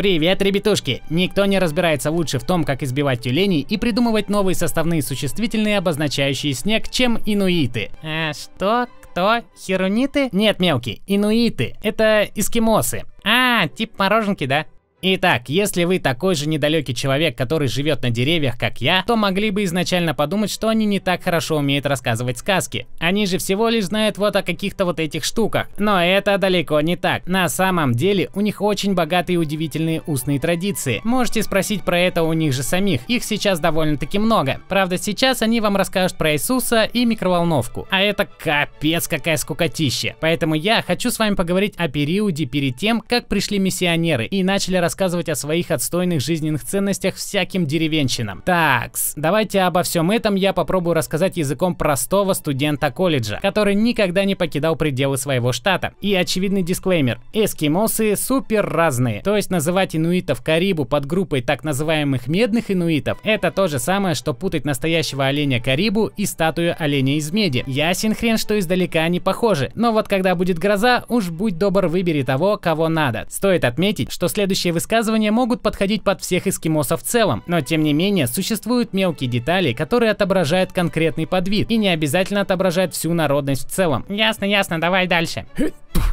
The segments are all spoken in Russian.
Привет, ребятушки! Никто не разбирается лучше в том, как избивать тюленей и придумывать новые составные существительные, обозначающие снег, чем инуиты. А что? Кто? Херуниты? Нет, мелкий, инуиты. Это эскимосы. А, тип мороженки, да? Итак, если вы такой же недалекий человек, который живет на деревьях, как я, то могли бы изначально подумать, что они не так хорошо умеют рассказывать сказки. Они же всего лишь знают вот о каких-то вот этих штуках. Но это далеко не так. На самом деле, у них очень богатые и удивительные устные традиции. Можете спросить про это у них же самих. Их сейчас довольно-таки много. Правда, сейчас они вам расскажут про Иисуса и микроволновку. А это капец какая скукотища. Поэтому я хочу с вами поговорить о периоде перед тем, как пришли миссионеры и начали рассказывать рассказывать о своих отстойных жизненных ценностях всяким деревенщинам. Такс, давайте обо всем этом я попробую рассказать языком простого студента колледжа, который никогда не покидал пределы своего штата. И очевидный дисклеймер. Эскимосы супер разные. То есть называть инуитов Карибу под группой так называемых медных инуитов, это то же самое, что путать настоящего оленя Карибу и статую оленя из меди. Ясен хрен, что издалека они похожи. Но вот когда будет гроза, уж будь добр выбери того, кого надо. Стоит отметить, что следующее высказывания могут подходить под всех эскимосов в целом, но тем не менее существуют мелкие детали, которые отображают конкретный подвид и не обязательно отображают всю народность в целом. Ясно, ясно, давай дальше.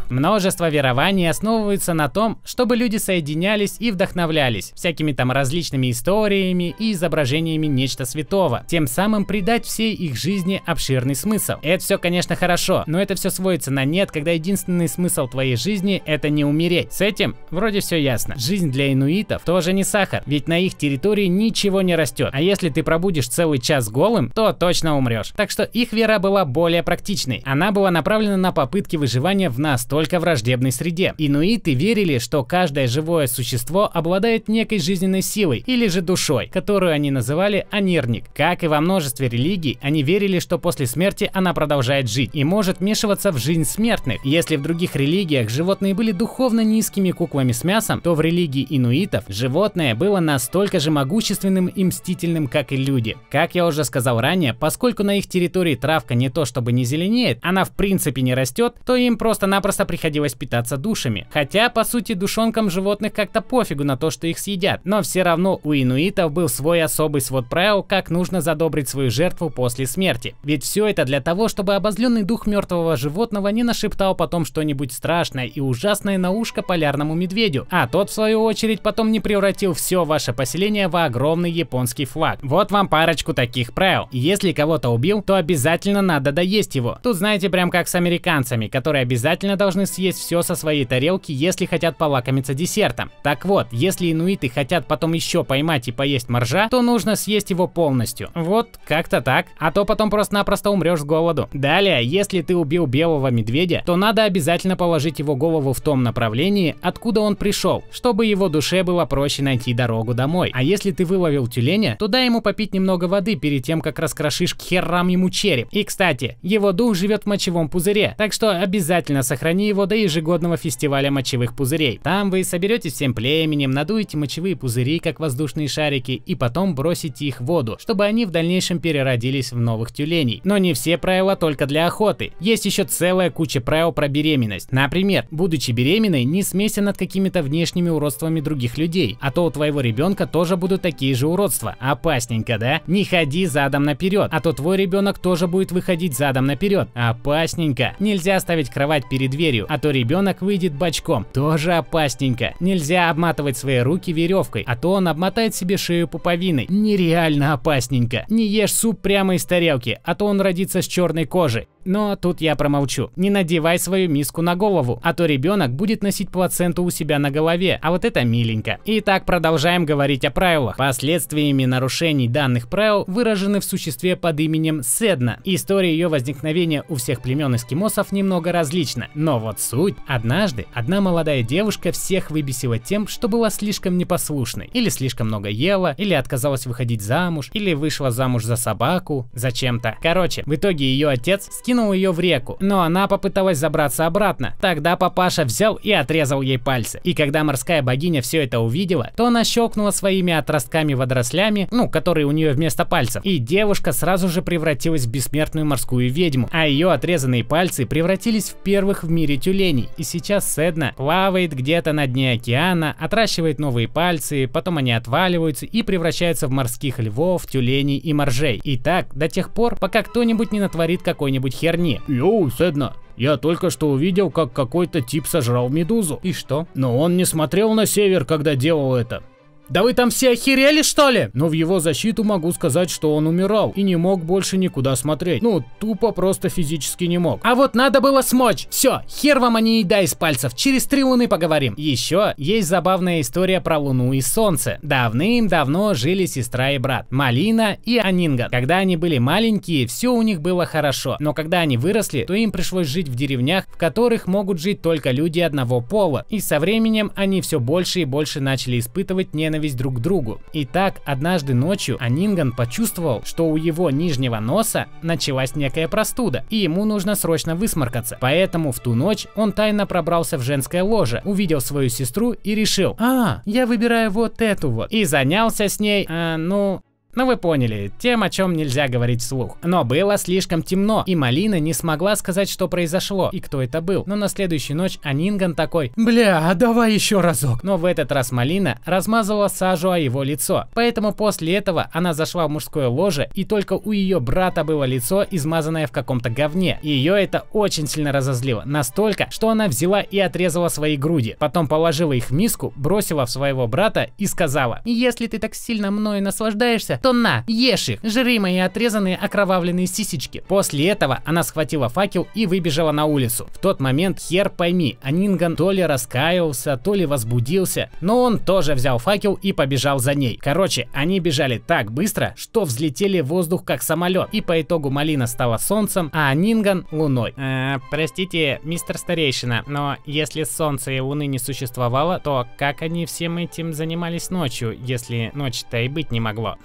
Множество верований основываются на том, чтобы люди соединялись и вдохновлялись всякими там различными историями и изображениями нечто святого, тем самым придать всей их жизни обширный смысл. Это все, конечно, хорошо, но это все сводится на нет, когда единственный смысл твоей жизни это не умереть. С этим вроде все ясно. Жизнь для инуитов тоже не сахар, ведь на их территории ничего не растет, а если ты пробудешь целый час голым, то точно умрешь. Так что их вера была более практичной. Она была направлена на попытки выживания в настолько только враждебной среде. Инуиты верили, что каждое живое существо обладает некой жизненной силой или же душой, которую они называли анирник. Как и во множестве религий, они верили, что после смерти она продолжает жить и может вмешиваться в жизнь смертных. Если в других религиях животные были духовно низкими куклами с мясом, то в религии инуитов животное было настолько же могущественным и мстительным, как и люди. Как я уже сказал ранее, поскольку на их территории травка не то чтобы не зеленеет, она в принципе не растет, то им просто-напросто приходилось питаться душами. Хотя, по сути, душонкам животных как-то пофигу на то, что их съедят. Но все равно у инуитов был свой особый свод правил, как нужно задобрить свою жертву после смерти. Ведь все это для того, чтобы обозленный дух мертвого животного не нашептал потом что-нибудь страшное и ужасное на ушко полярному медведю, а тот, в свою очередь, потом не превратил все ваше поселение в огромный японский флаг. Вот вам парочку таких правил. Если кого-то убил, то обязательно надо доесть его. Тут знаете, прям как с американцами, которые обязательно должны должны съесть все со своей тарелки, если хотят полакомиться десертом. Так вот, если инуиты хотят потом еще поймать и поесть моржа, то нужно съесть его полностью. Вот, как-то так. А то потом просто-напросто умрешь с голоду. Далее, если ты убил белого медведя, то надо обязательно положить его голову в том направлении, откуда он пришел, чтобы его душе было проще найти дорогу домой. А если ты выловил тюленя, то дай ему попить немного воды перед тем, как раскрошишь к херам ему череп. И, кстати, его дух живет в мочевом пузыре, так что обязательно сохрани его до ежегодного фестиваля мочевых пузырей. Там вы соберетесь всем племенем, надуете мочевые пузыри, как воздушные шарики, и потом бросите их в воду, чтобы они в дальнейшем переродились в новых тюленей. Но не все правила только для охоты. Есть еще целая куча правил про беременность. Например, будучи беременной, не смейся над какими-то внешними уродствами других людей, а то у твоего ребенка тоже будут такие же уродства. Опасненько, да? Не ходи задом наперед, а то твой ребенок тоже будет выходить задом наперед. Опасненько. Нельзя ставить кровать перед дверью дверью, а то ребенок выйдет бочком. Тоже опасненько. Нельзя обматывать свои руки веревкой, а то он обмотает себе шею пуповиной. Нереально опасненько. Не ешь суп прямо из тарелки, а то он родится с черной кожей. Но тут я промолчу. Не надевай свою миску на голову, а то ребенок будет носить плаценту у себя на голове, а вот это миленько. Итак, продолжаем говорить о правилах. Последствиями нарушений данных правил выражены в существе под именем Седна. История ее возникновения у всех племен эскимосов немного различна, но вот суть. Однажды одна молодая девушка всех выбесила тем, что была слишком непослушной, или слишком много ела, или отказалась выходить замуж, или вышла замуж за собаку, зачем-то. Короче, в итоге ее отец скинул кинул ее в реку, но она попыталась забраться обратно. Тогда папаша взял и отрезал ей пальцы. И когда морская богиня все это увидела, то она щелкнула своими отростками-водорослями, ну, которые у нее вместо пальцев. И девушка сразу же превратилась в бессмертную морскую ведьму, а ее отрезанные пальцы превратились в первых в мире тюленей. И сейчас Седна плавает где-то на дне океана, отращивает новые пальцы, потом они отваливаются и превращаются в морских львов, тюленей и моржей. И так до тех пор, пока кто-нибудь не натворит какой-нибудь херни. Йоу, Седна, я только что увидел, как какой-то тип сожрал медузу. И что? Но он не смотрел на север, когда делал это. Да вы там все охерели, что ли? Но в его защиту могу сказать, что он умирал и не мог больше никуда смотреть. Ну, тупо просто физически не мог. А вот надо было смочь. Все, хер вам, а не еда из пальцев. Через три луны поговорим. Еще есть забавная история про луну и солнце. Давным-давно жили сестра и брат, Малина и Анинган. Когда они были маленькие, все у них было хорошо. Но когда они выросли, то им пришлось жить в деревнях, в которых могут жить только люди одного пола. И со временем они все больше и больше начали испытывать ненависть ненависть друг к другу. И так, однажды ночью Анинган почувствовал, что у его нижнего носа началась некая простуда, и ему нужно срочно высморкаться. Поэтому в ту ночь он тайно пробрался в женское ложе, увидел свою сестру и решил, а, я выбираю вот эту вот. И занялся с ней, а, ну, ну вы поняли, тем, о чем нельзя говорить вслух. Но было слишком темно, и Малина не смогла сказать, что произошло и кто это был. Но на следующую ночь Анинган такой, бля, давай еще разок. Но в этот раз Малина размазала сажу о его лицо. Поэтому после этого она зашла в мужское ложе, и только у ее брата было лицо, измазанное в каком-то говне. Ее это очень сильно разозлило. Настолько, что она взяла и отрезала свои груди. Потом положила их в миску, бросила в своего брата и сказала, если ты так сильно мною наслаждаешься, то на, ешь их, жри мои отрезанные окровавленные сисечки. После этого она схватила факел и выбежала на улицу. В тот момент, хер пойми, Анинган то ли раскаялся, то ли возбудился, но он тоже взял факел и побежал за ней. Короче, они бежали так быстро, что взлетели в воздух как самолет, и по итогу Малина стала солнцем, а Анинган луной. Э, простите, мистер старейшина, но если солнца и луны не существовало, то как они всем этим занимались ночью, если ночь-то и быть не могло?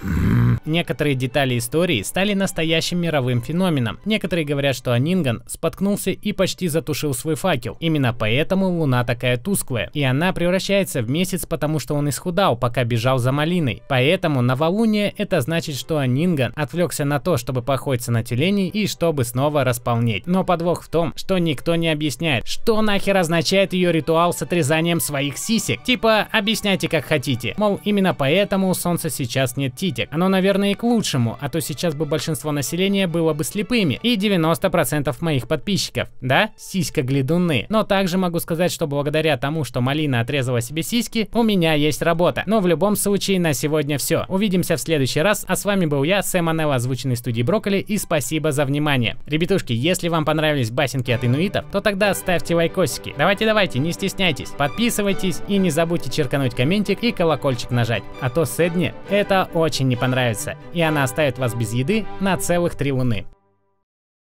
Некоторые детали истории стали настоящим мировым феноменом. Некоторые говорят, что Анинган споткнулся и почти затушил свой факел. Именно поэтому Луна такая тусклая. И она превращается в месяц, потому что он исхудал, пока бежал за малиной. Поэтому новолуние это значит, что Анинган отвлекся на то, чтобы походиться на тюленей и чтобы снова располнеть. Но подвох в том, что никто не объясняет, что нахер означает ее ритуал с отрезанием своих сисек. Типа, объясняйте как хотите. Мол, именно поэтому у Солнца сейчас нет титек. Оно, наверное, и к лучшему, а то сейчас бы большинство населения было бы слепыми, и 90% моих подписчиков, да, сиська-глядуны. Но также могу сказать, что благодаря тому, что Малина отрезала себе сиськи, у меня есть работа. Но в любом случае, на сегодня все. Увидимся в следующий раз, а с вами был я, Сэм Анелла, озвученный студии Брокколи, и спасибо за внимание. Ребятушки, если вам понравились басенки от инуитов, то тогда ставьте лайкосики. Давайте-давайте, не стесняйтесь, подписывайтесь и не забудьте черкануть комментик и колокольчик нажать, а то Сэдне это очень не понравится, и она оставит вас без еды на целых три луны.